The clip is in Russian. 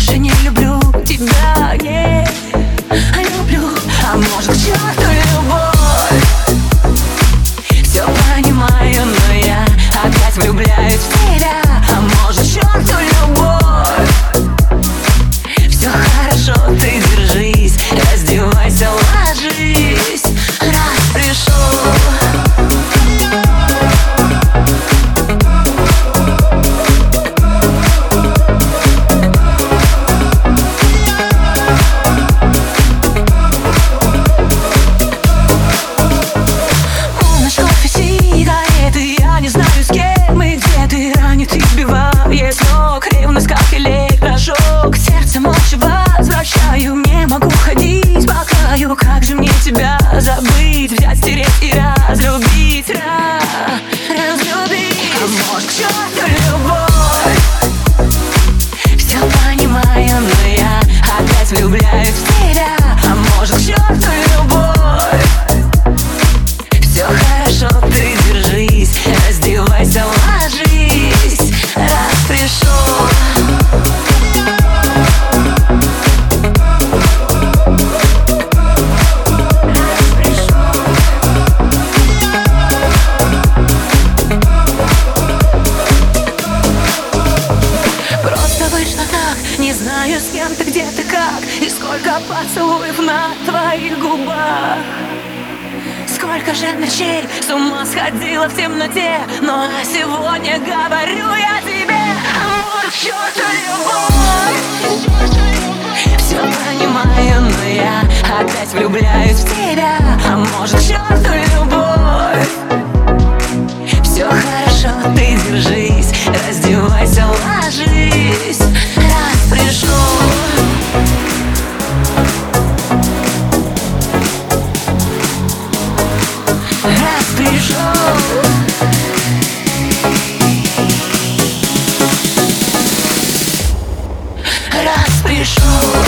больше так Не знаю, с кем ты, где ты, как. И сколько поцелуев на твоих губах. Сколько же ночей с ума сходила в темноте. Но сегодня говорю я тебе Вот к черту любовь. Все понимаю, но я опять влюбляюсь в тебя. А может, к черту любовь? Все хорошо, ты держись, раздевайся, ладно Распишу